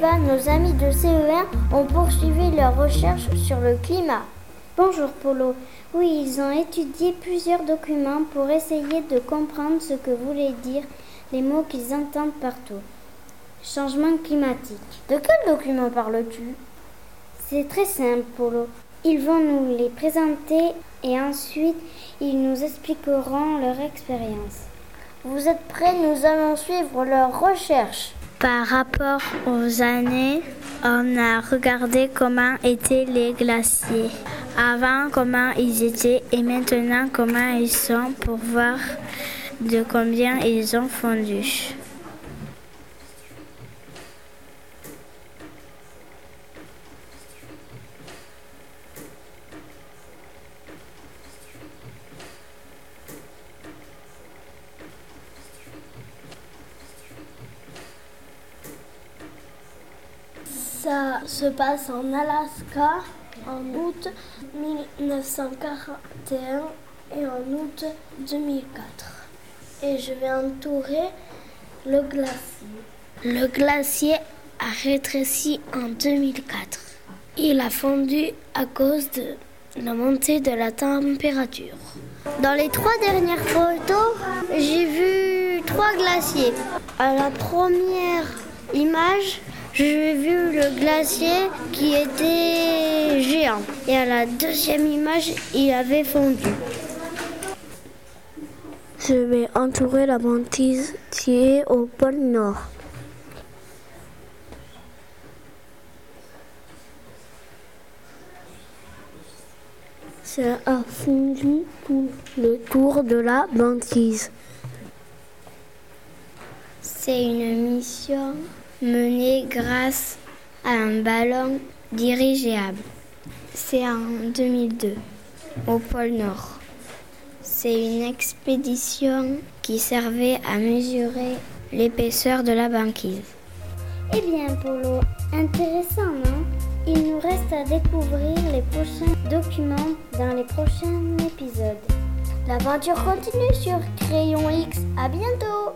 nos amis de CE1 ont poursuivi leurs recherches sur le climat. Bonjour Polo. Oui, ils ont étudié plusieurs documents pour essayer de comprendre ce que voulaient dire les mots qu'ils entendent partout. Changement climatique. De quel document parles-tu? C'est très simple, Polo. Ils vont nous les présenter et ensuite ils nous expliqueront leur expérience. Vous êtes prêts? Nous allons suivre leurs recherches. Par rapport aux années, on a regardé comment étaient les glaciers. Avant, comment ils étaient et maintenant, comment ils sont pour voir de combien ils ont fondu. Ça se passe en Alaska en août 1941 et en août 2004. Et je vais entourer le glacier. Le glacier a rétréci en 2004. Il a fondu à cause de la montée de la température. Dans les trois dernières photos, j'ai vu trois glaciers. À la première image, j'ai vu le glacier qui était géant. Et à la deuxième image, il avait fondu. Je vais entourer la banquise qui est au pôle Nord. Ça a fondu tout le tour de la banquise. C'est une mission menée grâce à un ballon dirigeable. C'est en 2002 au pôle Nord. C'est une expédition qui servait à mesurer l'épaisseur de la banquise. Eh bien, Polo, intéressant, non? Il nous reste à découvrir les prochains documents dans les prochains épisodes. L'aventure continue sur Crayon X. À bientôt